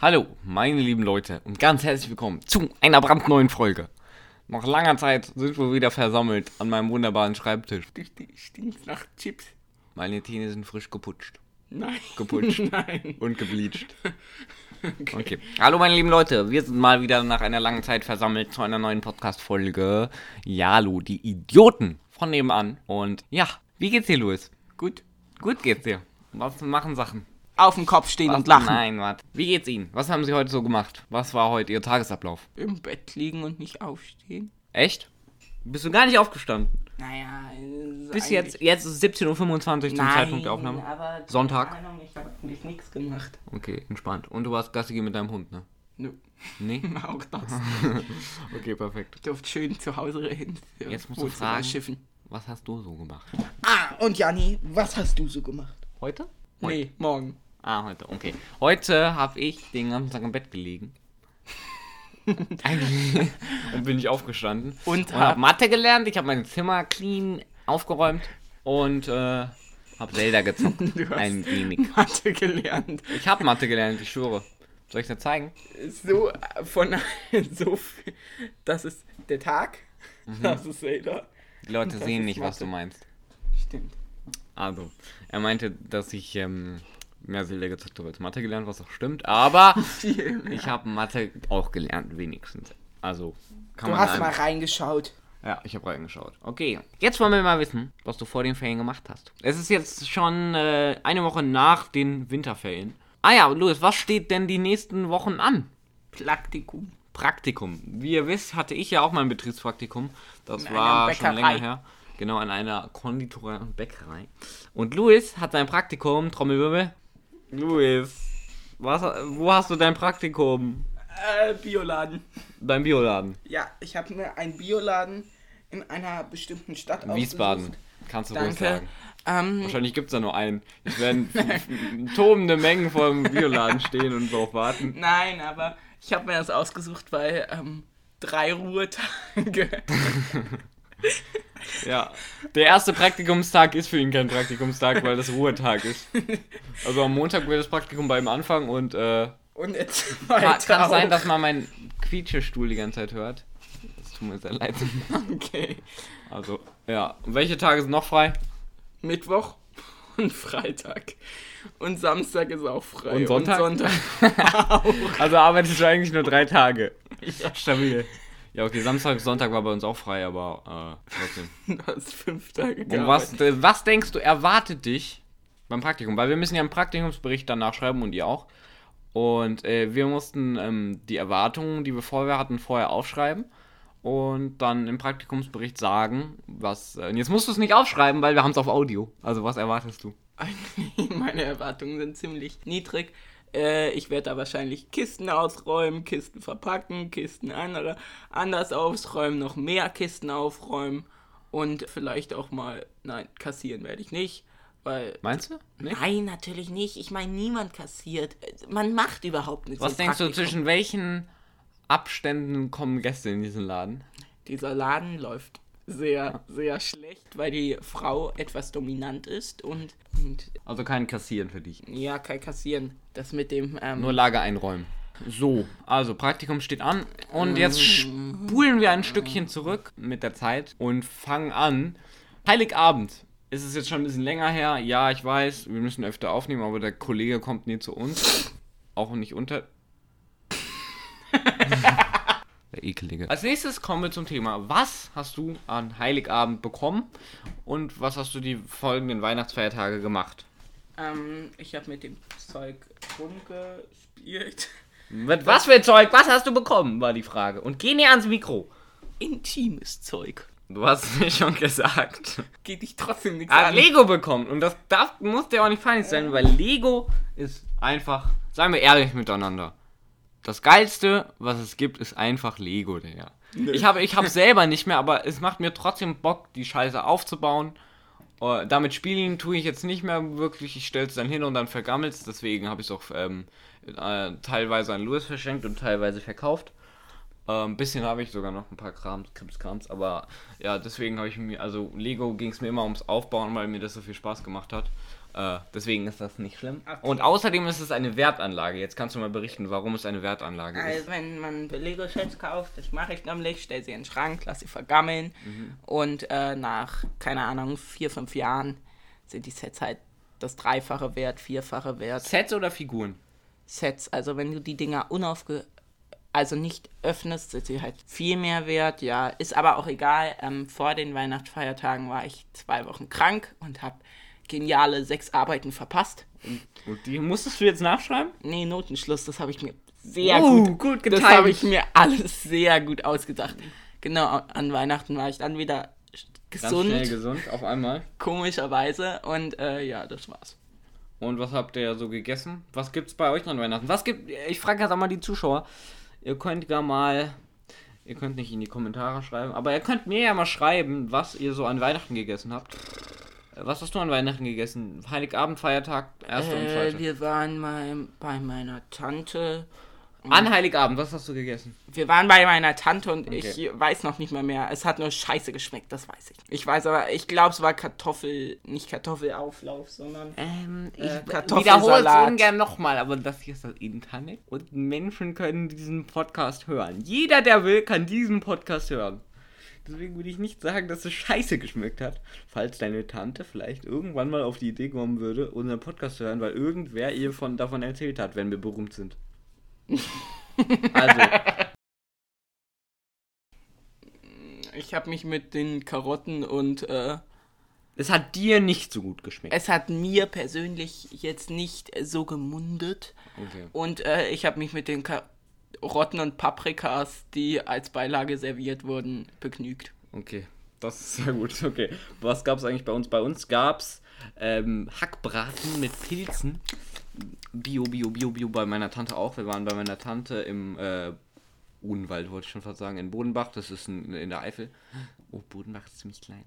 Hallo, meine lieben Leute und ganz herzlich willkommen zu einer brandneuen Folge. Nach langer Zeit sind wir wieder versammelt an meinem wunderbaren Schreibtisch. Du sti- stinkst nach Chips. Meine Zähne sind frisch geputscht. Nein. Geputscht. Nein. Und gebleached. Okay. Hallo meine lieben Leute, wir sind mal wieder nach einer langen Zeit versammelt zu einer neuen Podcast-Folge. Jalo, die Idioten von nebenan. Und ja, wie geht's dir, Luis? Gut. Gut geht's dir. Was machen Sachen? Auf dem Kopf stehen Was? und lachen. Nein, warte. Wie geht's Ihnen? Was haben Sie heute so gemacht? Was war heute Ihr Tagesablauf? Im Bett liegen und nicht aufstehen. Echt? Bist du gar nicht aufgestanden? Naja, Bis jetzt, jetzt ist es 17.25 Uhr zum Nein, Zeitpunkt der Aufnahme. Aber Sonntag? Ahnung, ich habe eigentlich nichts gemacht. Okay, entspannt. Und du warst Gassi mit deinem Hund, ne? Nö. Nee? Auch das. Okay, perfekt. Ich durfte schön zu Hause reden. Jetzt musst du fragen. Schiffen. Was hast du so gemacht? Ah, und Janni, was hast du so gemacht? Heute? Nee, morgen. Ah, heute, okay. Heute habe ich den ganzen Tag im Bett gelegen. Und bin ich aufgestanden. Und habe hab- Mathe gelernt. Ich habe mein Zimmer clean aufgeräumt. Und äh, habe Zelda gezockt. Du hast Ein wenig. Mathe gelernt. Ich habe Mathe gelernt, ich schwöre. Soll ich dir zeigen? So äh, von so viel. Das ist der Tag. Das ist Zelda. Die Leute sehen nicht, was Mathe. du meinst. Stimmt. Also, er meinte, dass ich ähm, mehr Zelda gezockt habe als Mathe gelernt, was auch stimmt. Aber ich habe Mathe auch gelernt, wenigstens. Also, kann Du man hast einem- mal reingeschaut. Ja, ich habe reingeschaut. Okay, jetzt wollen wir mal wissen, was du vor den Ferien gemacht hast. Es ist jetzt schon äh, eine Woche nach den Winterferien. Ah ja, Louis, was steht denn die nächsten Wochen an? Praktikum. Praktikum. Wie ihr wisst, hatte ich ja auch mein Betriebspraktikum. Das In war schon länger her. Genau, an einer Konditorei und Bäckerei. Und Louis hat sein Praktikum, Trommelwirbel. Louis, was, wo hast du dein Praktikum? Äh, Bioladen. Beim Bioladen. Ja, ich habe mir einen Bioladen in einer bestimmten Stadt Wiesbaden. ausgesucht. Kannst du ruhig Danke. sagen. Ähm, Wahrscheinlich gibt es da nur einen. Es werden tobende Mengen vor dem Bioladen stehen und darauf warten. nein, aber ich habe mir das ausgesucht, weil ähm, drei Ruhetage. Ja. Der erste Praktikumstag ist für ihn kein Praktikumstag, weil das Ruhetag ist. Also am Montag wird das Praktikum bei ihm anfangen und äh, Und jetzt kann, kann sein, dass man meinen Quietschestuhl die ganze Zeit hört. Das tut mir sehr leid. Okay. Also, ja. Und welche Tage sind noch frei? Mittwoch und Freitag. Und Samstag ist auch frei. Und Sonntag? Und Sonntag auch. Also arbeitest du eigentlich nur drei Tage. Stabil. Ja, okay, Samstag, Sonntag war bei uns auch frei, aber äh, trotzdem. Du hast fünf Tage Und was, äh, was denkst du, erwartet dich beim Praktikum? Weil wir müssen ja einen Praktikumsbericht danach schreiben und ihr auch. Und äh, wir mussten ähm, die Erwartungen, die wir vorher hatten, vorher aufschreiben und dann im Praktikumsbericht sagen, was. Äh, jetzt musst du es nicht aufschreiben, weil wir haben es auf Audio. Also was erwartest du? Eigentlich, meine Erwartungen sind ziemlich niedrig. Äh, ich werde da wahrscheinlich Kisten ausräumen, Kisten verpacken, Kisten andere, anders ausräumen, noch mehr Kisten aufräumen und vielleicht auch mal, nein, kassieren werde ich nicht, weil... Meinst du? Nee? Nein, natürlich nicht. Ich meine, niemand kassiert. Man macht überhaupt nichts. Was denkst du, Praktikum. zwischen welchen Abständen kommen Gäste in diesen Laden? Dieser Laden läuft sehr, sehr schlecht, weil die Frau etwas dominant ist und, und Also kein Kassieren für dich. ja, kein Kassieren. Das mit dem... Ähm, Nur Lager einräumen. So, also Praktikum steht an und jetzt spulen wir ein Stückchen zurück mit der Zeit und fangen an. Heiligabend. Ist es jetzt schon ein bisschen länger her? Ja, ich weiß, wir müssen öfter aufnehmen, aber der Kollege kommt nie zu uns. Auch nicht unter. Der ekelige. Als nächstes kommen wir zum Thema. Was hast du an Heiligabend bekommen und was hast du die folgenden Weihnachtsfeiertage gemacht? Ähm, ich habe mit dem Zeug rumgespielt. Mit was für Zeug? Was hast du bekommen? War die Frage. Und geh näher ans Mikro. Intimes Zeug. Du hast mir schon gesagt. Geht dich trotzdem nichts Ah, an. Lego bekommen. Und das darf, muss dir auch nicht peinlich sein, weil Lego ist einfach, seien wir ehrlich miteinander. Das geilste, was es gibt, ist einfach Lego, Digga. Ich habe ich hab selber nicht mehr, aber es macht mir trotzdem Bock, die Scheiße aufzubauen. Äh, damit spielen tue ich jetzt nicht mehr wirklich. Ich stelle es dann hin und dann vergammelt es. Deswegen habe ich es auch ähm, äh, teilweise an Louis verschenkt und teilweise verkauft. Ein bisschen habe ich sogar noch ein paar Krams, Krimskrams, aber ja, deswegen habe ich mir, also Lego ging es mir immer ums Aufbauen, weil mir das so viel Spaß gemacht hat. Äh, deswegen ist das nicht schlimm. Okay. Und außerdem ist es eine Wertanlage. Jetzt kannst du mal berichten, warum es eine Wertanlage ist. Also wenn man Lego-Sets kauft, das mache ich nämlich, stell sie in den Schrank, lass sie vergammeln und äh, nach, keine Ahnung, vier, fünf Jahren sind die Sets halt das Dreifache wert, Vierfache wert. Sets oder Figuren? Sets, also wenn du die Dinger unaufge... also nicht öffnest, sind sie halt viel mehr wert, ja, ist aber auch egal. Ähm, vor den Weihnachtsfeiertagen war ich zwei Wochen krank und habe geniale sechs Arbeiten verpasst. Und die musstest du jetzt nachschreiben? Nee, Notenschluss, das habe ich mir sehr Oh, gut, gut das getimt. habe ich mir alles sehr gut ausgedacht. Genau, an Weihnachten war ich dann wieder Ganz gesund, schnell gesund, auf einmal. komischerweise. Und äh, ja, das war's. Und was habt ihr so gegessen? Was gibt's bei euch an Weihnachten? Was gibt. Ich frage jetzt auch mal die Zuschauer. Ihr könnt ja mal. Ihr könnt nicht in die Kommentare schreiben, aber ihr könnt mir ja mal schreiben, was ihr so an Weihnachten gegessen habt. Äh, Was hast du an Weihnachten gegessen? Heiligabend, Feiertag, erster und Äh, zweiter. wir waren bei, bei meiner Tante. An Heiligabend, was hast du gegessen? Wir waren bei meiner Tante und Okay. ich weiß noch nicht mal mehr. Es hat nur scheiße geschmeckt, das weiß ich. Ich weiß aber, ich glaube, es war Kartoffel, nicht Kartoffelauflauf, sondern. Ähm, ich Äh, wiederhole es Kartoffelsalat. ungern nochmal, aber das hier ist das Internet und Menschen können diesen Podcast hören. Jeder, der will, kann diesen Podcast hören. Deswegen würde ich nicht sagen, dass es scheiße geschmeckt hat, falls deine Tante vielleicht irgendwann mal auf die Idee kommen würde, unseren Podcast zu hören, weil irgendwer ihr von, davon erzählt hat, wenn wir berühmt sind. Also, Ich habe mich mit den Karotten und äh, es hat dir nicht so gut geschmeckt. es hat mir persönlich jetzt nicht so gemundet. Okay. Und äh, ich habe mich mit den Karotten und Paprikas, die als Beilage serviert wurden, begnügt. Okay, das ist sehr gut. Okay, was gab es eigentlich bei uns? Bei uns gab es ähm, Hackbraten mit Pilzen. Bio, Bio, Bio, Bio bei meiner Tante auch. Wir waren bei meiner Tante im äh, Odenwald, wollte ich schon fast sagen, in Bodenbach. Das ist in, in der Eifel. Oh, Bodenbach ist ziemlich klein.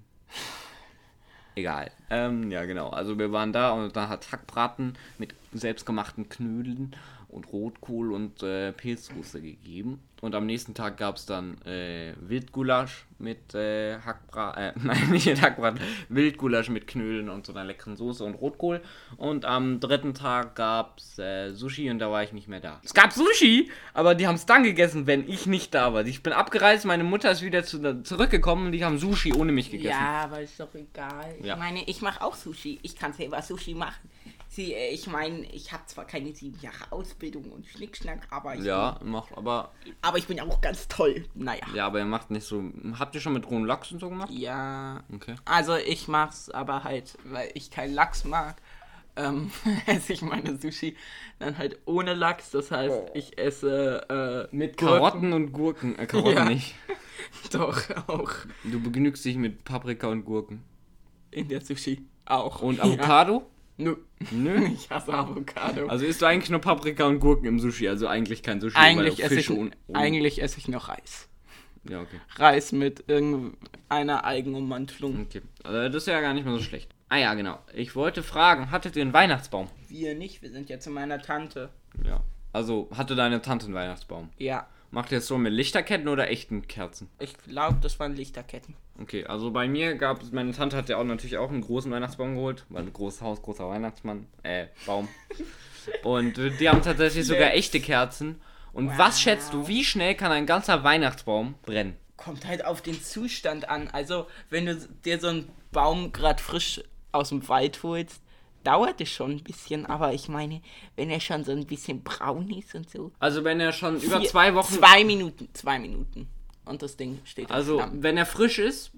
Egal. Ähm, ja, genau. Also wir waren da und da hat Hackbraten mit selbstgemachten Knödeln und Rotkohl und äh, Pilzsoße gegeben. Und am nächsten Tag gab es dann äh, Wildgulasch mit äh, Hackbraten, äh, nein, nicht mit Hackbraten, Wildgulasch mit Knödeln und so einer leckeren Soße und Rotkohl. Und am dritten Tag gab es äh, Sushi und da war ich nicht mehr da. Es gab Sushi, aber die haben es dann gegessen, wenn ich nicht da war. Ich bin abgereist, meine Mutter ist wieder zu, zurückgekommen und die haben Sushi ohne mich gegessen. Ja, aber ist doch egal. Ja. Ich meine, ich mache auch Sushi. Ich kann selber Sushi machen. Sie, äh, ich meine, ich habe zwar keine sieben Jahre Ausbildung und Schnickschnack, aber ich, Ja, macht aber. aber ich bin auch ganz toll. Naja. Ja, aber er macht nicht so. Habt ihr schon mit rohen Lachs und so gemacht? Ja. Okay. Also ich mach's aber halt, weil ich keinen Lachs mag, ähm, esse ich meine Sushi dann halt ohne Lachs. Das heißt, ich esse äh, Mit Gurken. Karotten und Gurken. Äh, Karotten Ja. nicht. Doch auch Du begnügst dich mit Paprika und Gurken. in der Sushi auch. Und Ja. Nö. Nö. Ich hasse Avocado. Also isst du eigentlich nur Paprika und Gurken im Sushi, also eigentlich kein Sushi. eigentlich, weil esse ich, und, und, eigentlich esse ich noch Reis. Ja, okay. Reis mit irgendeiner Eigenummantelung. Okay. Also das ist ja gar nicht mehr so schlecht. Ah ja, genau. Ich wollte fragen, hattet ihr einen Weihnachtsbaum? Wir nicht, wir sind ja zu meiner Tante. Ja. Also hatte deine Tante einen Weihnachtsbaum? Ja, Macht ihr es so mit Lichterketten oder echten Kerzen? ich glaube, das waren Lichterketten. Okay, also bei mir gab es, meine Tante hat ja auch natürlich auch einen großen Weihnachtsbaum geholt, weil ein großes Haus, großer Weihnachtsmann, äh, Baum. Und die haben tatsächlich sogar echte Kerzen. Und was schätzt du, wie schnell kann ein ganzer Weihnachtsbaum brennen? Kommt halt auf den Zustand an. Also, wenn du dir so einen Baum gerade frisch aus dem Wald holst, dauert es schon ein bisschen. Aber ich meine, wenn er schon so ein bisschen braun ist und so. Also wenn er schon über Vier- zwei Wochen, Zwei Minuten. Zwei Minuten. Und das Ding steht also wenn er frisch ist,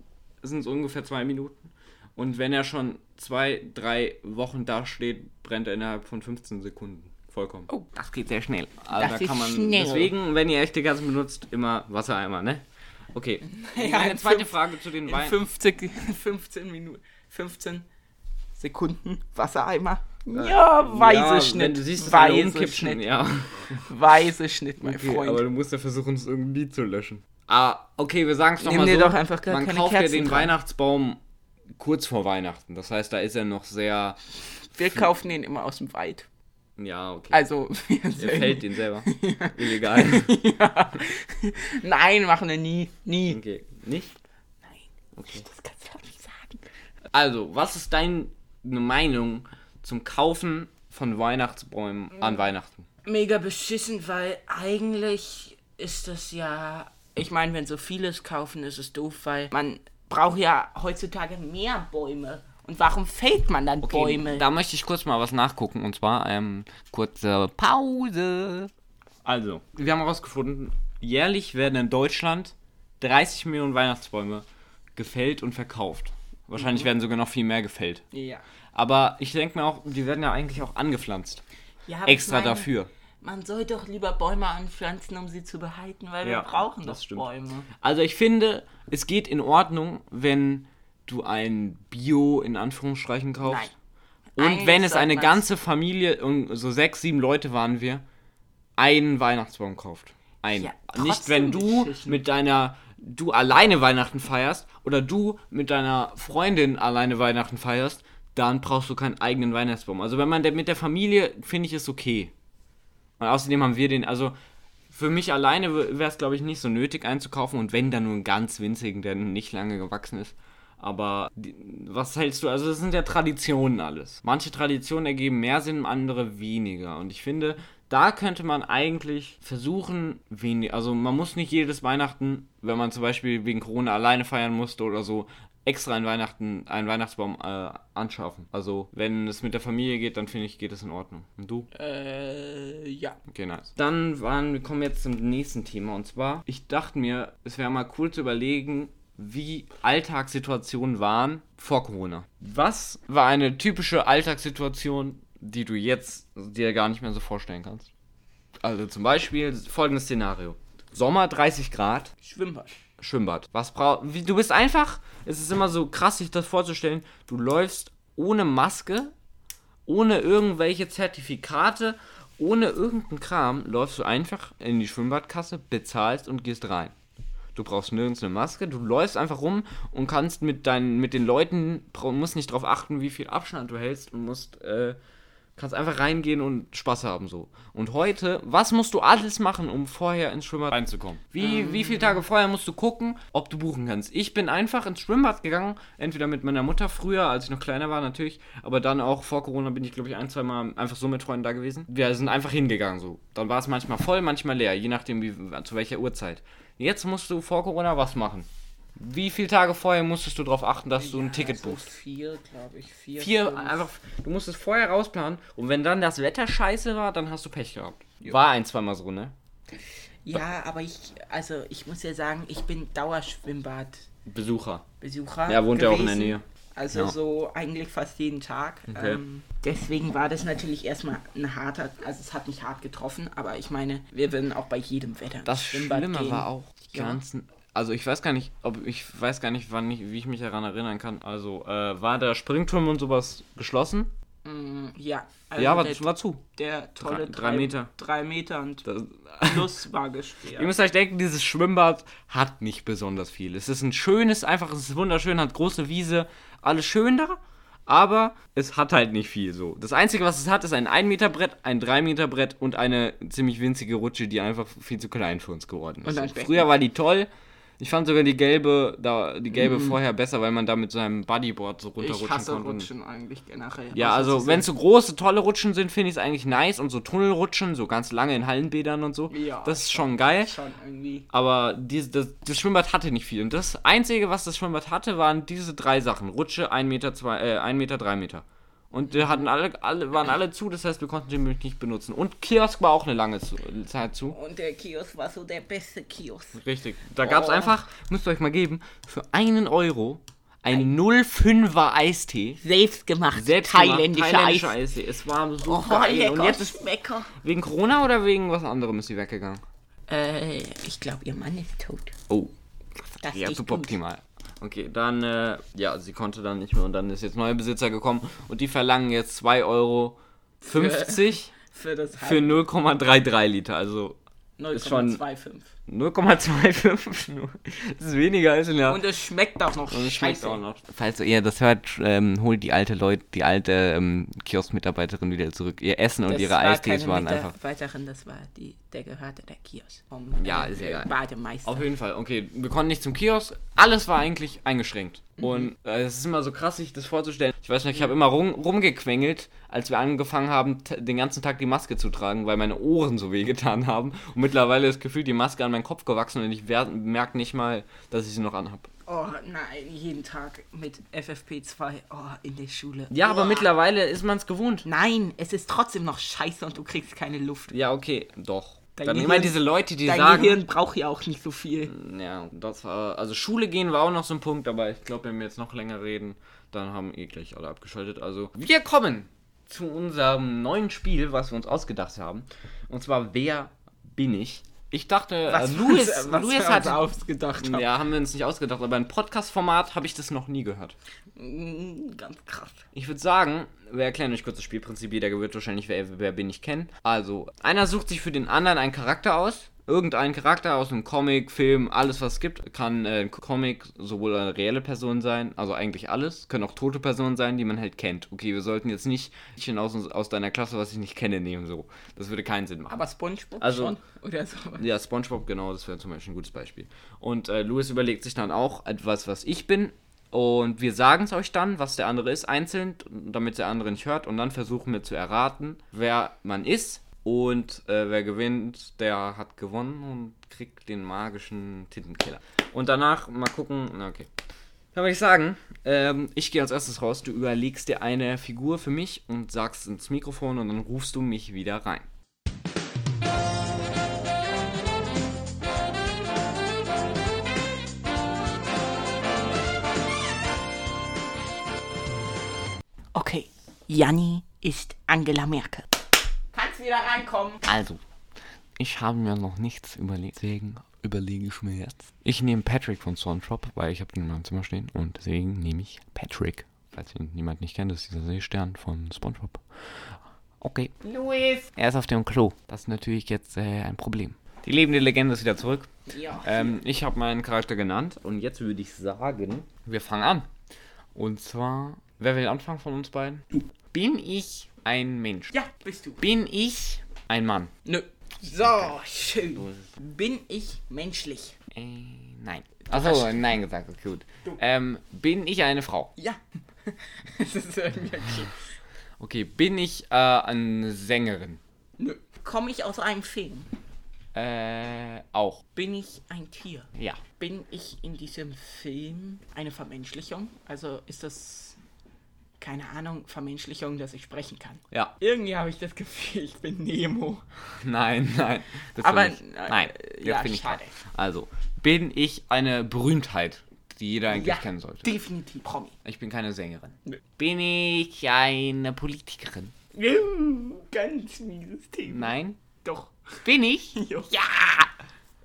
sind es ungefähr zwei Minuten. Und wenn er schon zwei, drei Wochen da steht, brennt er innerhalb von 15 Sekunden. Vollkommen. Oh, Das geht sehr schnell. Also Das da kann man. schnell. Deswegen, wenn ihr echte Kerzen benutzt, immer Wassereimer, ne? Okay. Ja, Eine in zweite fünf- Frage zu den In Wein. 15, 15 Minuten. 15 Sekunden Wassereimer. Ja, weise ja, Schnitt. Wenn du siehst, weise Schnitt. ja. Weise Schnitt, mein Okay, Freund. aber du musst ja versuchen, es irgendwie zu löschen. Ah, okay, wir sagen es nochmal so. doch einfach gar Man keine kauft ja Kerzen den dran. Weihnachtsbaum kurz vor Weihnachten. Das heißt, da ist er noch sehr. Wir kaufen den immer aus dem Wald. Ja, okay. Also, wir er sind- fällt den selber. Illegal. ja. Nein, machen wir nie. Nie. Okay. Nicht? Nein, Okay. das kannst du doch nicht sagen. Also, was ist deine Meinung zum Kaufen von Weihnachtsbäumen an Weihnachten? Mega beschissen, weil eigentlich ist das ja. Ich meine, wenn so vieles kaufen, ist es doof, weil man braucht ja heutzutage mehr Bäume. Und warum fällt man dann Bäume? Da möchte ich kurz mal was nachgucken und zwar ähm, kurze Pause. Also, wir haben herausgefunden, jährlich werden in Deutschland 30 Millionen Weihnachtsbäume gefällt und verkauft. Wahrscheinlich werden sogar noch viel mehr gefällt. ja. Aber ich denke mir auch, die werden ja eigentlich auch angepflanzt. ja Extra meine, dafür. Man soll doch lieber Bäume anpflanzen, um sie zu behalten, weil Ja, wir brauchen das doch. Bäume. Also ich finde, es geht in Ordnung, wenn du ein Bio in Anführungsstrichen kaufst. Nein. Und Eigentlich wenn es eine ganze Familie, so sechs, sieben Leute waren wir, einen Weihnachtsbaum kauft. Ein. Ja, Nicht, wenn du mit deiner, du alleine Weihnachten feierst oder du mit deiner Freundin alleine Weihnachten feierst, dann brauchst du keinen eigenen Weihnachtsbaum. Also wenn man mit der Familie, finde ich es okay. Und außerdem haben wir den, also für mich alleine wäre es, glaube ich, nicht so nötig einzukaufen und wenn dann nur einen ganz winzigen, der nicht lange gewachsen ist. Aber was hältst du? Also, das sind ja Traditionen alles. Manche Traditionen ergeben mehr Sinn, andere weniger. Und ich finde, da könnte man eigentlich versuchen, wenig, also man muss nicht jedes Weihnachten, wenn man zum Beispiel wegen Corona alleine feiern musste oder so, extra einen Weihnachten, einen Weihnachtsbaum äh, anschaffen. Also, wenn es mit der Familie geht, dann finde ich, geht es in Ordnung. Und du? Äh, ja. Okay, nice. Dann waren, wir kommen jetzt zum nächsten Thema und zwar, ich dachte mir, es wäre mal cool zu überlegen, wie Alltagssituationen waren vor Corona. Was war eine typische Alltagssituation, die du jetzt dir gar nicht mehr so vorstellen kannst? Also zum Beispiel folgendes Szenario. Sommer 30 Grad, Schwimmbad. Schwimmbad. Was brauch wie du bist einfach, es ist immer so krass sich das vorzustellen, du läufst ohne Maske, ohne irgendwelche Zertifikate, ohne irgendeinen Kram, läufst du einfach in die Schwimmbadkasse, bezahlst und gehst rein. Du brauchst nirgends eine Maske, du läufst einfach rum und kannst mit deinen mit den Leuten musst nicht darauf achten, wie viel Abstand du hältst und musst äh, kannst einfach reingehen und Spaß haben so. Und heute, was musst du alles machen, um vorher ins Schwimmbad reinzukommen? Wie, wie viele Tage vorher musst du gucken, ob du buchen kannst? Ich bin einfach ins Schwimmbad gegangen, entweder mit meiner Mutter früher, als ich noch kleiner war natürlich, aber dann auch vor Corona bin ich glaube ich ein, zwei Mal einfach so mit Freunden da gewesen. Wir sind einfach hingegangen so. Dann war es manchmal voll, manchmal leer, je nachdem wie, zu welcher Uhrzeit. Jetzt musst du vor Corona was machen. Wie viele Tage vorher musstest du darauf achten, dass du ein Ticket also buchst? Vier, glaube ich. Vier. Vier, fünf. einfach, du musst es vorher rausplanen und wenn dann das Wetter scheiße war, dann hast du Pech gehabt. War ein, zweimal so, ne? Ja, aber ich, also ich muss ja sagen, ich bin Dauerschwimmbadbesucher. Besucher. Ja, wohnt ja auch in der. Nähe. Also Ja. so eigentlich fast jeden Tag. Okay. Ähm, deswegen war das natürlich erstmal ein harter, also es hat mich hart getroffen, aber ich meine, wir würden auch bei jedem Wetter Das Schwimmbad Schlimme gehen. war auch die Ja. ganzen. Also ich weiß gar nicht, ob ich weiß gar nicht, wann ich, wie ich mich daran erinnern kann. Also äh, war der Springturm und sowas geschlossen? Mm, Ja, also ja, aber der, war zu. der tolle drei Meter. Drei Meter und Das, plus war gesperrt. Ihr müsst euch denken, dieses Schwimmbad hat nicht besonders viel. Es ist ein schönes, einfach, es ist wunderschön, hat große Wiese, alles schön da, aber es hat halt nicht viel so. Das Einzige, was es hat, ist ein 1 Meter Brett, ein 3 Meter Brett und eine ziemlich winzige Rutsche, die einfach viel zu klein für uns geworden ist. Früher war die toll. Ich fand sogar die gelbe, da, die gelbe vorher besser, weil man da mit seinem Bodyboard so ich runterrutschen hasse konnte. Rutschen eigentlich generell. Ja, also sie wenn es so große, tolle Rutschen sind, finde ich es eigentlich nice und so Tunnelrutschen, so ganz lange in Hallenbädern und so, Ja, das ist schon geil. schon irgendwie. Aber dies, das, das Schwimmbad hatte nicht viel. Und das Einzige, was das Schwimmbad hatte, waren diese drei Sachen. Rutsche, 1 Meter, 2, äh, 1 Meter, 3 Meter. Und die hatten alle, alle, waren alle zu, das heißt, wir konnten den nicht benutzen. Und Kiosk war auch eine lange Zeit zu. Und der Kiosk war so der beste Kiosk. Richtig. Da gab es Oh. einfach, müsst ihr euch mal geben, für einen Euro einen 05er Eistee. Selbstgemacht. Selbst thailändischer thailändischer Eis. Eistee. Es war so Oh, geil. lecker, Und jetzt ist lecker. wegen Corona oder wegen was anderem ist sie weggegangen? Äh, ich glaube, ihr Mann ist tot. Oh. Das Ja, super gut. optimal. Okay, dann, äh, ja, sie konnte dann nicht mehr und dann ist jetzt neuer Besitzer gekommen und die verlangen jetzt 2,50 Euro Für das für 0,33 Liter. Also ist schon- 0,25. 0,25 nur. Das ist weniger als in der. Und es schmeckt auch noch Und es schmeckt scheiße. auch noch. Falls ihr das hört, ähm, holt die alte Leute, die alte ähm, Kiosk-Mitarbeiterin wieder zurück. Ihr Essen und Das ihre war Eistees keine waren einfach. Mitarbeiterin, das war die, der gehörte der Kiosk. Vom, Ja, äh, ist egal. Bademeister. Auf jeden Fall, okay. Wir konnten nicht zum Kiosk. Alles war eigentlich eingeschränkt. Mhm. Und äh, es ist immer so krass, sich das vorzustellen. Ich weiß nicht, ich habe immer rum, rumgequengelt, als wir angefangen haben, den ganzen Tag die Maske zu tragen, weil meine Ohren so wehgetan haben. Und mittlerweile ist gefühlt die Maske an meinen Kopf gewachsen und ich merke nicht mal, dass ich sie noch anhab. Oh nein, jeden Tag mit FFP2 oh, in der Schule. Ja, aber oh. mittlerweile ist man es gewohnt. Nein, es ist trotzdem noch scheiße und du kriegst keine Luft. Ja, okay, doch. Dein Dann Gehirn- immer diese Leute, die Dein sagen. Gehirn braucht ja auch nicht so viel. Ja, das war. Also Schule gehen war auch noch so ein Punkt, aber ich glaube, wenn wir jetzt noch länger reden, dann haben eh gleich alle abgeschaltet. Also wir kommen zu unserem neuen Spiel, was wir uns ausgedacht haben. Und zwar Wer bin ich? Ich dachte, Was, äh, Louis, was, was Louis hat. uns ausgedacht haben. Ja, haben wir uns nicht ausgedacht, aber ein Podcast-Format habe ich das noch nie gehört. Mm, Ganz krass. Ich würde sagen, wir erklären euch kurz das Spielprinzip. Jeder wird wahrscheinlich wer, wer bin ich kennen. Also, einer sucht sich für den anderen einen Charakter aus. Irgendein Charakter aus einem Comic, Film, alles was es gibt. Kann äh, ein Comic sowohl eine reelle Person sein, also eigentlich alles. Können auch tote Personen sein, die man halt kennt. Okay, wir sollten jetzt nicht Mädchen aus, aus deiner Klasse, was ich nicht kenne, nehmen. So. Das würde keinen Sinn machen. Aber SpongeBob Also- schon? Oder so? Ja, SpongeBob, genau, das wäre zum Beispiel ein gutes Beispiel. Und äh, Louis überlegt sich dann auch etwas, was ich bin. Und wir sagen es euch dann, was der andere ist, einzeln, damit der andere nicht hört. Und dann versuchen wir zu erraten, wer man ist. Und äh, wer gewinnt, der hat gewonnen und kriegt den magischen Tintenkiller. Und danach mal gucken, na okay. Dann würde ich sagen, ähm, ich gehe als erstes raus. Du überlegst dir eine Figur für mich und sagst ins Mikrofon und dann rufst du mich wieder rein. Okay, Janni ist Angela Merkel. Kannst wieder reinkommen. Also, ich habe mir noch nichts überlegt, deswegen überlege ich mir jetzt. Ich nehme Patrick von SpongeBob, weil ich habe den in meinem Zimmer stehen und deswegen nehme ich Patrick. Falls ihn niemand nicht kennt, das ist dieser Seestern von SpongeBob. Okay. Luis. Er ist auf dem Klo. Das ist natürlich jetzt äh, ein Problem. Die lebende Legende ist wieder zurück. Ja. Ähm, ich habe meinen Charakter genannt und jetzt würde ich sagen, wir fangen an. Und zwar, wer will anfangen von uns beiden? Bin ich ein Mensch? Ja, bist du. Bin ich ein Mann? Nö. So, schön. Bin ich menschlich? Äh, nein. Achso, nein gesagt, okay, gut. Ähm, bin ich eine Frau? Ja. das ist irgendwie okay. Okay, bin ich äh, eine Sängerin? Nö. Komme ich aus einem Film? Äh, auch. Bin ich ein Tier? Ja. Bin ich in diesem Film eine Vermenschlichung? Also ist das, keine Ahnung, Vermenschlichung, dass ich sprechen kann? Ja. Irgendwie habe ich das Gefühl, ich bin Nemo. Nein, nein. Das Aber, ich. äh, Nein, äh, ja, bin ich schade. Also, bin ich eine Berühmtheit, die jeder eigentlich Ja, kennen sollte? definitiv Promi. Ich bin keine Sängerin. Nö. Bin ich eine Politikerin? Ganz mieses Thema. Nein. Doch. Bin ich? Ja!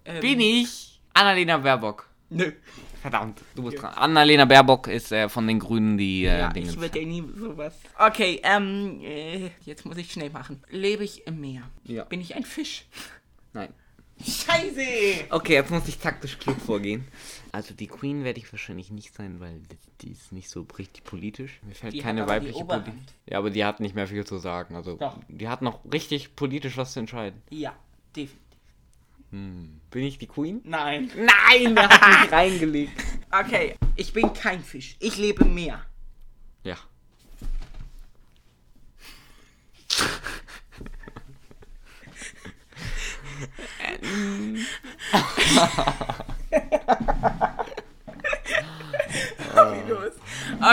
Ähm, Bin ich Annalena Baerbock? Nö. Verdammt, du bist dran. Annalena Baerbock ist äh, von den Grünen die äh, Ja, Dinge. ich würde ja nie sowas. Okay, ähm, äh, jetzt muss ich schnell machen. Lebe ich im Meer? Ja. Bin ich ein Fisch? Nein. Scheiße! Okay, jetzt muss ich taktisch klug vorgehen. Also die Queen werde ich wahrscheinlich nicht sein, weil die, ist nicht so richtig politisch. Mir fällt Die keine weibliche Oberhand. Poli- Ja, aber die hat nicht mehr viel zu sagen. Also Doch. die hat noch richtig politisch was zu entscheiden. Ja, definitiv. Bin ich die Queen? Nein. Nein, der hat mich reingelegt. Okay, ich bin kein Fisch. Ich lebe im Meer. Ja. Los.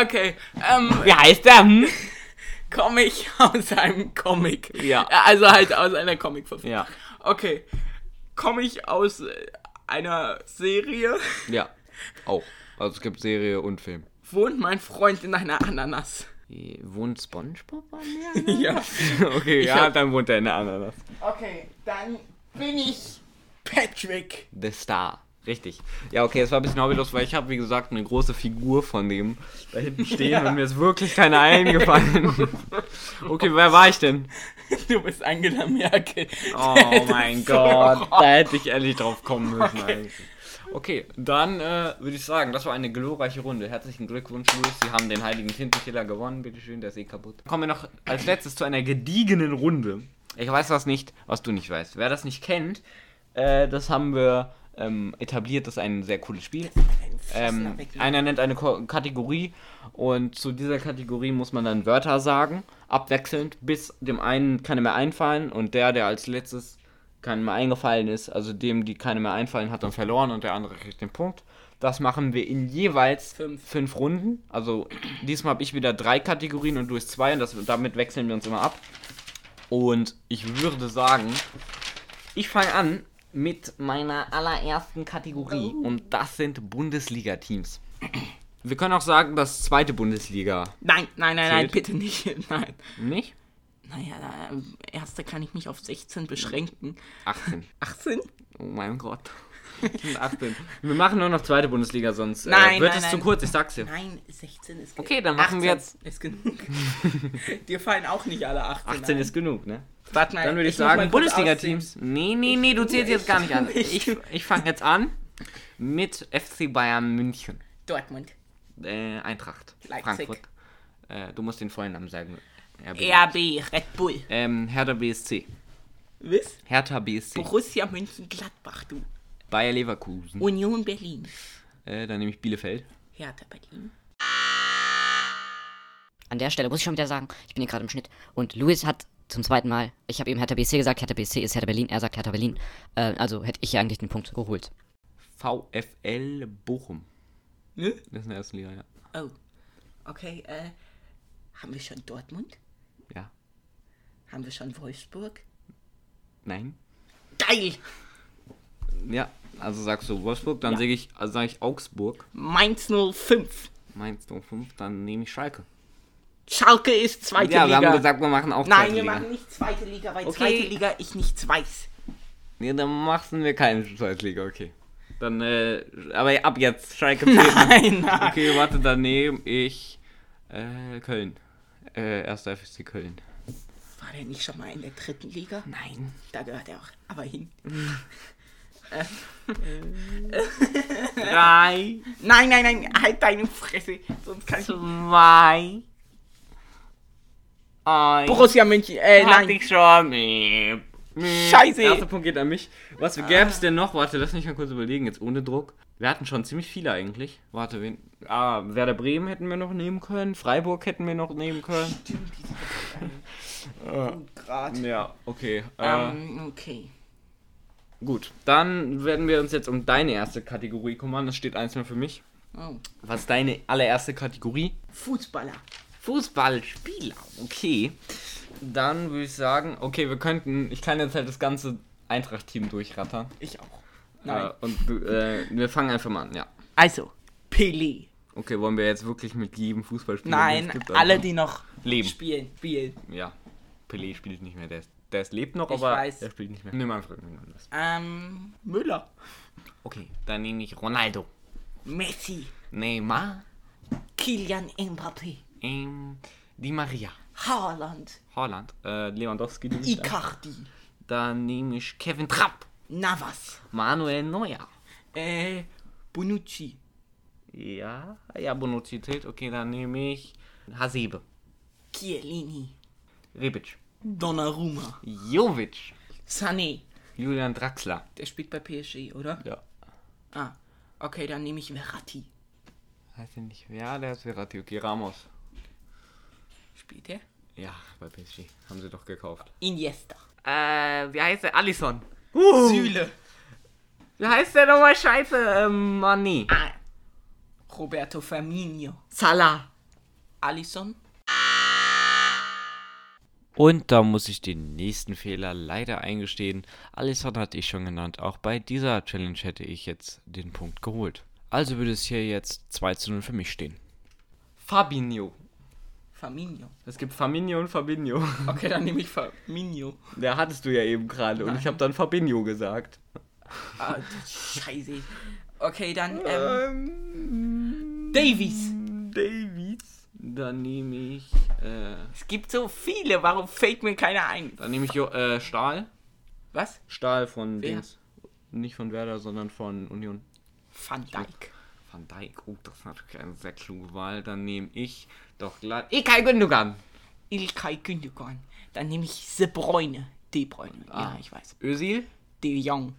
Okay, ähm, Wie heißt der? Hm? komme ich aus einem Comic. Ja. Also halt aus einer Comic-Verfilmung. Ja. Okay, komme ich aus äh, einer Serie? Ja. Auch. Also es gibt Serie und Film. Wohnt mein Freund in einer Ananas? Äh, Wohnt Spongebob an der Ja. Okay, Ich ja, hab- dann wohnt er in der Ananas. Okay, dann bin ich Patrick. The Star. Richtig. Ja, okay, es war ein bisschen hobbylos, weil ich habe, wie gesagt, eine große Figur von dem da hinten stehen und mir ist wirklich keiner eingefallen. okay, wer war ich denn? Du bist Angela Merkel. Oh mein Gott, da hätte ich ehrlich drauf kommen müssen eigentlich. Okay, dann äh, würde ich sagen, das war eine glorreiche Runde. Herzlichen Glückwunsch, Luis. Sie haben den heiligen Tintenkiller gewonnen. Bitteschön, der ist eh kaputt. Kommen wir noch als letztes zu einer gediegenen Runde. Ich weiß was nicht, was du nicht weißt. Wer das nicht kennt, äh, das haben wir ähm, etabliert. Das ist ein sehr cooles Spiel. Ähm, einer nennt eine Ko Kategorie und zu dieser Kategorie muss man dann Wörter sagen, abwechselnd, bis dem einen keine mehr einfallen und der, der als letztes keine mehr eingefallen ist, also dem, die keine mehr einfallen, hat dann verloren und der andere kriegt den Punkt. Das machen wir in jeweils Fünf. fünf Runden. Also diesmal habe ich wieder drei Kategorien und du hast zwei und das, damit wechseln wir uns immer ab. Und ich würde sagen, ich fange an mit meiner allerersten Kategorie und das sind Bundesliga-Teams. Wir können auch sagen, das zweite Bundesliga. Nein, nein, nein, nein, Zählt? bitte nicht. Nein. Nicht? Naja, da, erste kann ich mich auf 16 beschränken. 18. 18? Oh mein Gott. Das sind 18. Wir machen nur noch zweite Bundesliga, sonst äh, Nein, wird nein, es zu nein. kurz, ich sag's dir. Nein, 16 ist Okay, dann machen wir 18 jetzt- Ist genug. Dir fallen auch nicht alle 18. 18 ein. ist genug, ne? Warte mal, Dann würde ich, mal sagen, Bundesliga-Teams. Nee, nee, nee, du zählst jetzt gar nicht an. Ich, ich fange jetzt an mit FC Bayern München. Dortmund. Äh, Eintracht. Leipzig. Frankfurt. Äh, du musst den vollen Namen sagen. RB. RB, Red Bull. Ähm, Hertha BSC. Was? Hertha BSC. Borussia Mönchengladbach, du. Bayer Leverkusen. Union Berlin. Äh, dann nehme ich Bielefeld. Hertha Berlin. An der Stelle muss ich schon wieder sagen, ich bin hier gerade im Schnitt. Und Luis hat zum zweiten Mal, ich habe eben Hertha BSC gesagt, Hertha BSC ist Hertha Berlin, er sagt Hertha Berlin. Äh, also hätte ich hier eigentlich den Punkt geholt. VfL Bochum. Ne? Das ist in der ersten Liga, ja. Oh. Okay, äh. Haben wir schon Dortmund? Ja. Haben wir schon Wolfsburg? Nein. Geil! Ja, also sagst du Wolfsburg, dann Ja. sage ich, also sag ich Augsburg. Mainz 05. Mainz 05, dann nehme ich Schalke. Schalke ist zweite ja, wir Liga. haben gesagt, wir machen auch Nein, zweite wir Liga. machen nicht zweite Liga, weil Okay. zweite Liga ich nichts weiß. Nee, dann machen wir keine Zweitliga, okay. Dann, äh, aber ab jetzt, Schalke. Nein, nein. Okay, warte, dann nehme ich, äh, Köln. Äh, erster FSC Köln. War der nicht schon mal in der dritten Liga? Nein. Da gehört er auch. Aber hin. Drei, Nein, nein, nein, halt deine Fresse. Sonst kann ich. zwei, eins. Borussia München. Äh, Hatte nein. ich schon. Scheiße. Erster Punkt geht an mich. Was gäbe es denn noch? Warte, lass mich mal kurz überlegen, jetzt ohne Druck. Wir hatten schon ziemlich viele eigentlich. Warte, wen? Ah, Werder Bremen hätten wir noch nehmen können. Freiburg hätten wir noch nehmen können. Grad. Ja, okay. Äh, Ähm, okay. gut, dann werden wir uns jetzt um deine erste Kategorie kümmern. Das steht eins mehr für mich. Oh. Was ist deine allererste Kategorie? Fußballer. Fußballspieler. Okay. Dann würde ich sagen, okay, wir könnten. Ich kann jetzt halt das ganze Eintracht-Team durchrattern. Ich auch. Nein. Äh, und äh, wir fangen einfach mal an, ja. Also, Pelé. Okay, wollen wir jetzt wirklich mit jedem Fußballspieler Nein, gibt, alle, die noch Leben. spielen. Spielen. Ja. Pelé spielt nicht mehr, der, ist, der ist lebt noch, Ich aber weiß. der spielt nicht mehr. Nimm einfach irgendwann was. Ähm, Müller. Okay, dann nehme ich Ronaldo. Messi. Neymar. Kilian Mbappé. Ähm, Di Maria. Haaland. Holland. Äh, Lewandowski. Icardi. Dann nehme ich Kevin Trapp. Navas. Manuel Neuer. Äh, Bonucci. Ja, ja, Bonucci zählt. Okay, dann nehme ich Hasebe. Chiellini. Rebic. Donnarumma. Jovic. Sané. Julian Draxler. Der spielt bei PSG, oder? Ja. Ah. Okay, dann nehme ich Verratti. Heißt der nicht? Ja, der ist Verratti. Okay, Ramos. Spielt der? Ja, bei PSG. Haben sie doch gekauft. Iniesta. Äh, wie heißt der? Allison. Süle. Wie heißt der nochmal? Scheiße. Ähm, Mané. Ah. Roberto Firmino. Salah. Alisson. Und da muss ich den nächsten Fehler leider eingestehen. Alisson hatte ich schon genannt. Auch bei dieser Challenge hätte ich jetzt den Punkt geholt. Also würde es hier jetzt 2 zu 0 für mich stehen. Fabinho. Firmino. Es gibt Fabinho und Fabinho. Okay, dann nehme ich Firmino. Der hattest du ja eben gerade und ich habe dann Fabinho gesagt. Ah, scheiße. Okay, dann, ähm, Davies. Davies. Dann nehme ich, äh, Es gibt so viele, warum fällt mir keiner ein? dann nehme ich jo äh, Stahl. Was? Stahl von Wer? Dings. Nicht von Werder, sondern von Union. Van Dijk. Van Dijk. Oh, das ist natürlich eine sehr kluge Wahl. Dann nehme ich doch glatt Ilkay Gündogan. Ilkay Gündogan. Dann nehme ich De Bruyne. De Bruyne. Ah. Ja, ich weiß. Özil. De Jong.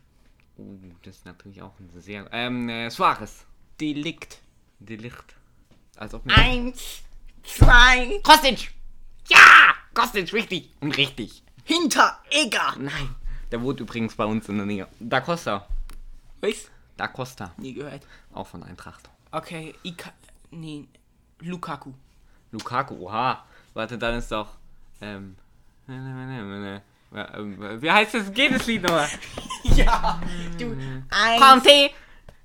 Oh, das ist natürlich auch ein sehr... Ähm, äh, Suarez. Delikt. Delicht. Als ob Eins, zwei, Kostic! Ja! Kostic, richtig. Und richtig. hinter Egger. Nein. Der wohnt übrigens bei uns in der Nähe. Da Costa. Was? Da Costa. Nie gehört. Auch von Eintracht. Okay, Ika. Nee. Lukaku. Lukaku, oha. Warte, dann ist doch. Ähm. Wie heißt das? Geht das Lied nochmal? Ja, du. Eins. Conte!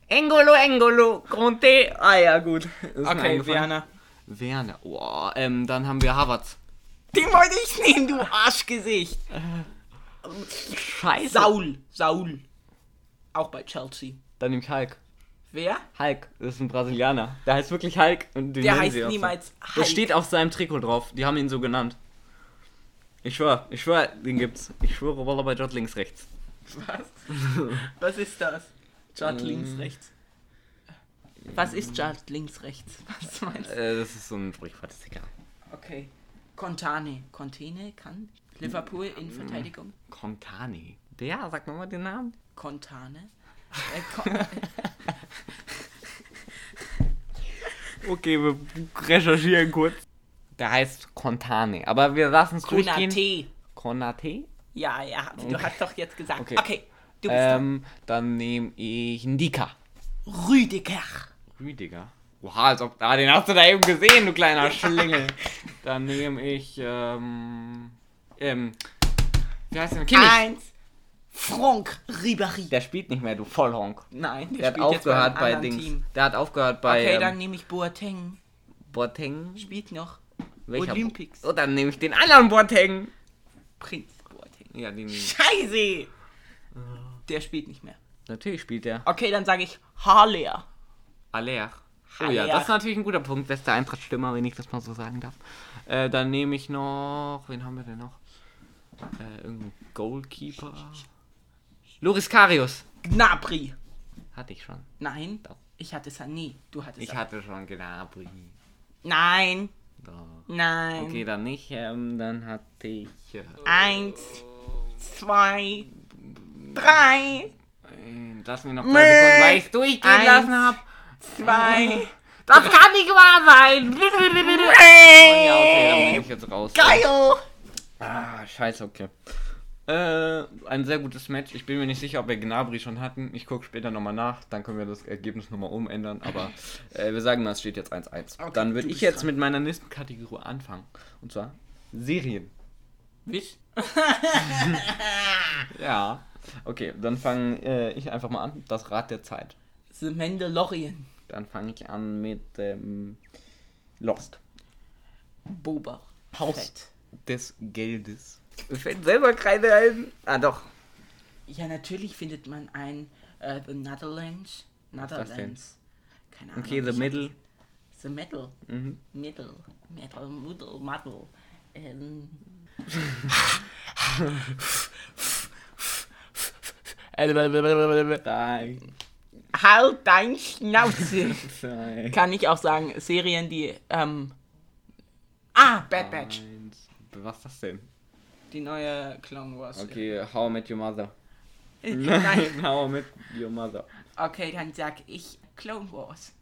Engolo, Engolo, Conte. Ah ja, gut. Okay. Werner. Werner. Oh, ähm, dann haben wir Havertz. Den wollte ich nehmen, du Arschgesicht. Scheiße. Saul. Saul. Auch bei Chelsea. Dann nehme ich Hulk. Wer? Hulk, das ist ein Brasilianer. Der heißt wirklich Hulk. Und den Der heißt sie auch so. niemals Das Hulk. steht auf seinem Trikot drauf. Die haben ihn so genannt. Ich schwör, ich schwör, den gibt's. Ich schwöre, Waller bei Jot links rechts. Was? Was ist das? Chart Ähm. links, rechts. Was ist Chart links, rechts? Was meinst du? Äh, das ist so ein Sprichwort, ist egal. Okay. Contane. Contene kann Liverpool in Verteidigung. Contani. Der, sag nochmal den Namen. Contane. Äh, Okay, wir recherchieren kurz. Der heißt Contane. Aber wir lassen es durchgehen. Konate. Konate? Ja, ja, du hast doch jetzt gesagt. Okay. Okay, du bist. Ähm, dann nehme ich Ndika. Rüdiger. Rüdiger. Oha, als ob. Ah, den hast du da eben gesehen, du kleiner Schlingel. Dann nehme ich, ähm. Ähm. Wie heißt der? Kimmich. Eins. Franck Ribéry. Der spielt nicht mehr, du Vollhonk. Nein, der, Der hat aufgehört bei, bei Dings. Team. Der hat aufgehört bei Okay, ähm, dann nehme ich Boateng. Boateng. Spielt noch. Welcher Olympics. Oh, dann nehme ich den anderen Boateng. Prinz Boateng. Ja, den. Scheiße! Der spielt nicht mehr. Natürlich spielt der. Okay, dann sage ich Haller. Aller. Oh ja, Haller. das ist natürlich ein guter Punkt. Bester Eintracht-Stürmer, wenn ich das mal so sagen darf. Äh, dann nehme ich noch. Wen haben wir denn noch? Äh, irgendein Goalkeeper. Loris Karius. Gnabry. Hatte ich schon. Nein, Doch. ich hatte Sané. Du hattest Ich hatte schon Gnabry. Nein, Doch. nein. Okay, dann nicht. Ähm, dann hatte ich. Äh, Eins, zwei, drei, äh, lass mir noch drei Sekunden, weil ich durchgehen Eins. lassen habe. zwei. Das kann nicht wahr sein! ja, okay, dann bin ich jetzt raus. Geil! Ah, scheiße, okay. Äh, ein sehr gutes Match. Ich bin mir nicht sicher, ob wir Gnabry schon hatten. Ich gucke später nochmal nach. Dann können wir das Ergebnis nochmal umändern. Aber äh, wir sagen mal, es steht jetzt 1-1. Okay, Dann würde ich jetzt dran. mit meiner nächsten Kategorie anfangen. Und zwar Serien. Was? Ja. Okay, dann fange äh, ich einfach mal an. Das Rad der Zeit. The Mandalorian. Dann fange ich an mit ähm, Lost. Boba. Haus Fett. des Geldes. Mir fällt selber keine ein. Ah, doch. Ja, natürlich findet man ein äh, The Netherlands. Netherlands. Keine Ahnung. Okay, The Middle. The Middle. Mhm. Middle. Middle. Middle. Middle. Ähm. Drei. Halt dein Schnauze. Zwei. Kann ich auch sagen, Serien, die, ähm. Ah, Bad Batch. Was ist das denn? Die neue Clone Wars. Okay, How I Met Your Mother. Nein. How I Met Your Mother. Okay, dann sag ich Clone Wars.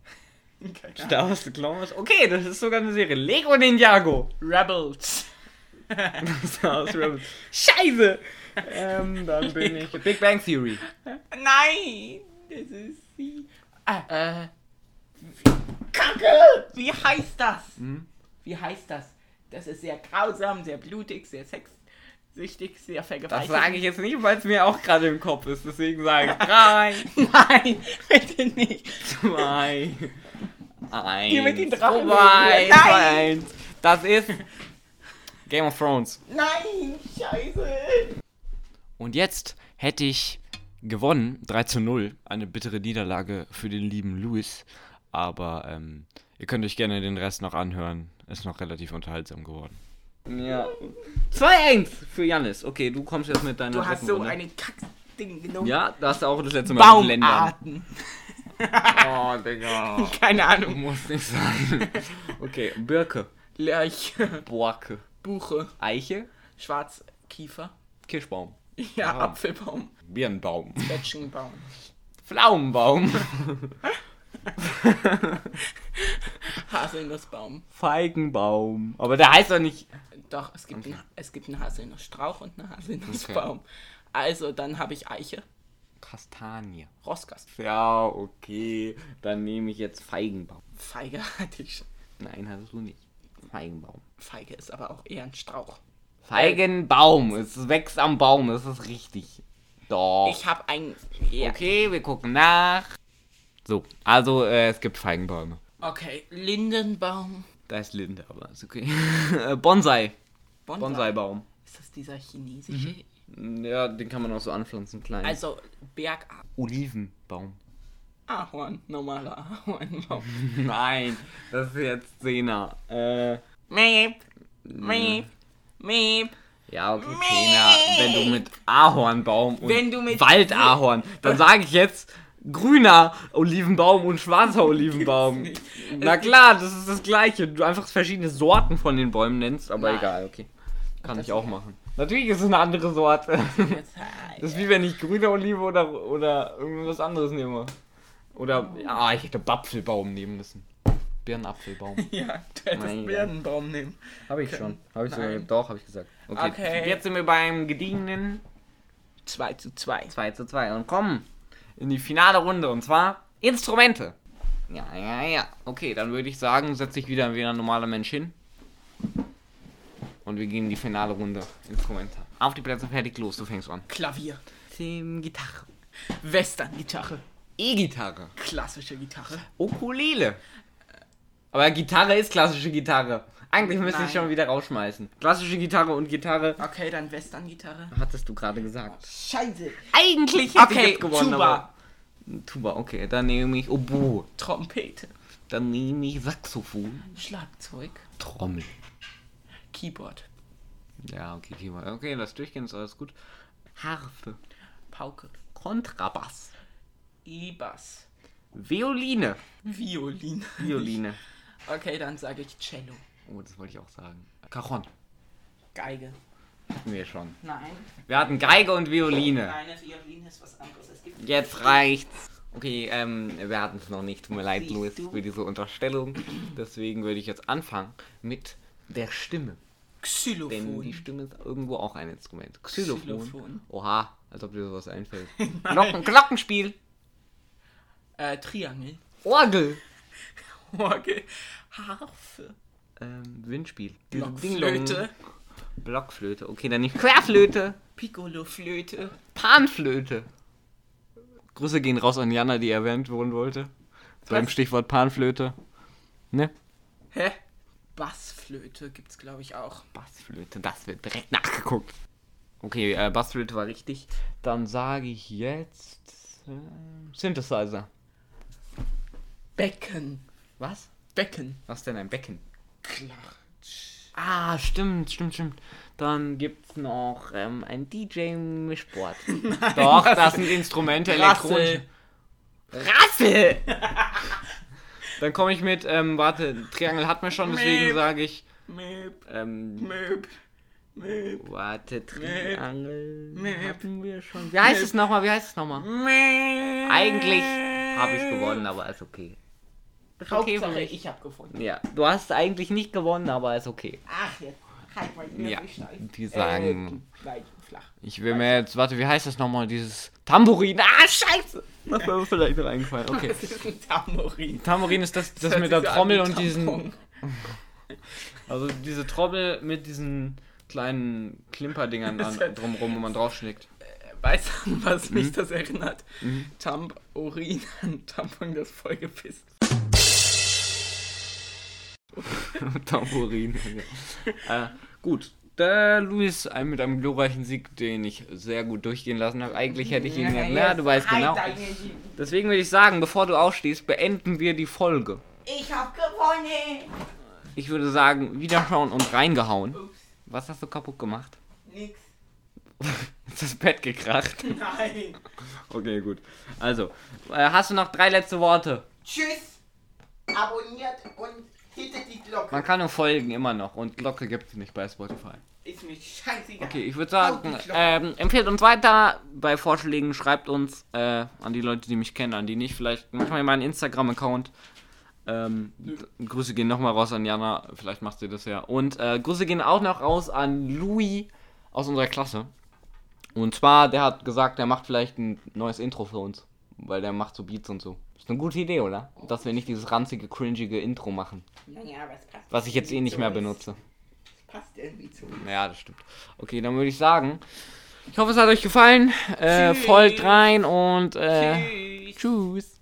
Star Wars The Clone Wars. Okay, das ist sogar eine Serie. Lego Ninjago. Rebels. Star Wars Rebels. Scheiße! ähm, dann bin ich. Big Bang Theory. Nein, das ist sie. Ah, äh. Kacke! Wie heißt das? Hm? Wie heißt das? Das ist sehr grausam, sehr blutig, sehr sexsüchtig, sehr Das vergewaltigt. sage ich jetzt nicht, weil es mir auch gerade im Kopf ist. Deswegen sage ich drei, Nein, bitte nicht. zwei, eins. Geh mit den Drachen vorbei, Nein! zwei, eins. Das ist Game of Thrones. Nein, scheiße. Und jetzt hätte ich gewonnen, 3 zu 0. Eine bittere Niederlage für den lieben Louis. Aber ähm, ihr könnt euch gerne den Rest noch anhören. Ist noch relativ unterhaltsam geworden. Ja. 2-1 für Janis. Okay, du kommst jetzt mit deiner Du hast so eine Kackding genommen. Ja, da hast du auch das letzte Mal. Baumarten. Oh, Digga. Keine Ahnung. Muss nicht sein. Okay, Birke. Lerche, Borke. Buche, Eiche. Schwarzkiefer. Kirschbaum. Ja, Ah. Apfelbaum, Birnbaum. Zwetschgenbaum. Pflaumenbaum. Haselnussbaum. Feigenbaum. Aber der heißt doch nicht. Doch, es gibt, einen, es gibt einen Haselnussstrauch und einen Haselnussbaum. Also, dann habe ich Eiche. Kastanie. Rosgast. Ja, okay. Dann nehme ich jetzt Feigenbaum. Feige hatte ich schon. Nein, hattest du nicht. Feigenbaum. Feige ist aber auch eher ein Strauch. Feigenbaum. Es wächst am Baum, das ist richtig. Doch. Ich habe ein. Ja. Okay, wir gucken nach. So, also äh, es gibt Feigenbäume. Okay, Lindenbaum. Da ist Linde, aber ist okay. Äh, Bonsai. Bonsai. Bonsai-Baum. Ist das dieser chinesische? Ja, den kann man auch so anpflanzen, klein. Also, Bergahorn. Olivenbaum. Normaler Ahornbaum. Nein, das ist jetzt Zehner. Äh, Meep. Meep. Meep. ja, okay, Zehner. Wenn du mit Ahornbaum und Wenn du mit- Waldahorn, dann sage ich jetzt grüner Olivenbaum und schwarzer Olivenbaum. Na klar, das ist das gleiche. Du einfach verschiedene Sorten von den Bäumen nennst, aber Nein. egal, okay. Kann Das ich auch machen. Natürlich ist es eine andere Sorte. Das ist wie wenn ich grüne Olive oder, oder irgendwas anderes nehme. Oder, ja, ich hätte Bapfelbaum nehmen müssen. Birnapfelbaum. ja, du hättest Mein Birnenbaum nehmen. Habe ich schon. Habe ich sogar, Nein. doch, habe ich gesagt. Okay. Okay. Jetzt sind wir beim gediegenen 2 zu 2. 2 zu 2 und kommen in die finale Runde und zwar Instrumente. Ja, ja, ja. Okay, dann würde ich sagen, setze ich wieder wie ein normaler Mensch hin. Und wir gehen in die finale Runde. Instrumente. Auf die Plätze, fertig, los, du fängst an. Klavier. Team Gitarre. Western-Gitarre. E-Gitarre. Klassische Gitarre. Ukulele. Aber Gitarre ist klassische Gitarre. Eigentlich müsste ich Nein. schon wieder rausschmeißen. Klassische Gitarre und Gitarre. Okay, dann Western-Gitarre. Hattest du gerade gesagt. Scheiße. Eigentlich hätte ich Okay, jetzt gewonnen, Tuba. aber... Tuba, okay. Dann nehme ich Oboe. Trompete. Dann nehme ich Saxophon. Schlagzeug. Trommel. Keyboard. Ja, okay, Keyboard. Okay, das Durchgehen ist alles gut. Harfe. Pauke. Kontrabass. E-Bass. Violine. Violin. Violine. Okay, dann sage ich Cello. Oh, das wollte ich auch sagen. Cajon. Geige. Hatten wir schon. Nein. Wir hatten Geige und Violine. Nein, Violin ist was anderes. Es gibt Jetzt reicht's. Okay, ähm, wir hatten es noch nicht. Tut mir leid, Louis, für diese Unterstellung. Deswegen würde ich jetzt anfangen mit der Stimme. Denn die Xylophon. Stimme ist irgendwo auch ein Instrument. Xylophon. Xylophon. Oha, als ob dir sowas einfällt. Glocken, Glockenspiel. Äh, Triangel. Orgel. Orgel. Harfe. Ähm, Windspiel. Blockflöte. Blockflöte. Okay, dann nicht Querflöte. Piccolo-Flöte. Panflöte. Grüße gehen raus an Jana, die erwähnt worden wollte. Beim Was? Stichwort Panflöte. Ne? Hä? Bassflöte gibt's, glaube ich, auch. Bassflöte, das wird direkt nachgeguckt. Okay, äh, Bassflöte war richtig. Dann sage ich jetzt äh, Synthesizer. Becken. Was? Becken. Was ist denn ein Becken? Klatsch. Ah, stimmt, stimmt, stimmt. Dann gibt's noch ähm, ein DJ-Mischboard. Doch, das sind Instrumente, elektronische. Rassel. Rassel! Dann komme ich mit, ähm, warte, Triangel hat mir schon, deswegen sage ich, Möb. ähm, Möb. Möb. warte, Triangel Meep. hatten wir schon. Wie heißt es nochmal, wie heißt es nochmal? Möb. Eigentlich habe ich gewonnen, aber ist okay. Ist okay für Hauptsache, mich. ich habe gefunden. Ja, du hast eigentlich nicht gewonnen, aber ist okay. Ach, jetzt halt mal wieder Ja, die sagen- Äh, flach. Ich will mir jetzt, warte, wie heißt das nochmal, dieses Tambourin? Ah, scheiße! Das wäre mir vielleicht noch eingefallen, okay. Das ist ein Tamourin. Tambourin ist das, das hört mit der Trommel und diesen, also diese Trommel mit diesen kleinen Klimperdingern Das an, drumrum, wo man draufschlägt. Weißt du, an was Mhm. mich das erinnert? Tamburin an Tampon, das vollgepisst. Tambourin. äh, gut, der Luis ein- mit einem glorreichen Sieg, den ich sehr gut durchgehen lassen habe. Eigentlich hätte ich ihn ja, na, du weißt genau. Deswegen würde ich sagen, bevor du aufstehst, beenden wir die Folge. Ich hab gewonnen. Ich würde sagen, wiederschauen und reingehauen. Ups, Was hast du kaputt gemacht? nix. Ist das Bett gekracht? Nein. Okay, gut. Also, äh, hast du noch drei letzte Worte? Tschüss. Abonniert und hittet die Glocke. Man kann nur folgen immer noch und Glocke gibt es nicht bei Spotify. Ist mir scheißegal. Okay, ich würde sagen, ähm, empfehlt uns weiter bei Vorschlägen, schreibt uns äh, an die Leute, die mich kennen, an die nicht, vielleicht manchmal in meinen Instagram-Account. Ähm, Grüße gehen nochmal raus an Jana, vielleicht macht sie das ja. Und äh, Grüße gehen auch noch raus an Louis aus unserer Klasse. Und zwar, der hat gesagt, der macht vielleicht ein neues Intro für uns, weil der macht so Beats und so. Ist eine gute Idee, oder? Dass wir nicht dieses ranzige, cringige Intro machen, Naja, aber es passt. was ich jetzt eh nicht mehr benutze. Es passt irgendwie zu. Ja, das stimmt. Okay, dann würde ich sagen, ich hoffe, es hat euch gefallen. Äh, folgt rein und äh, Tschüss. tschüss.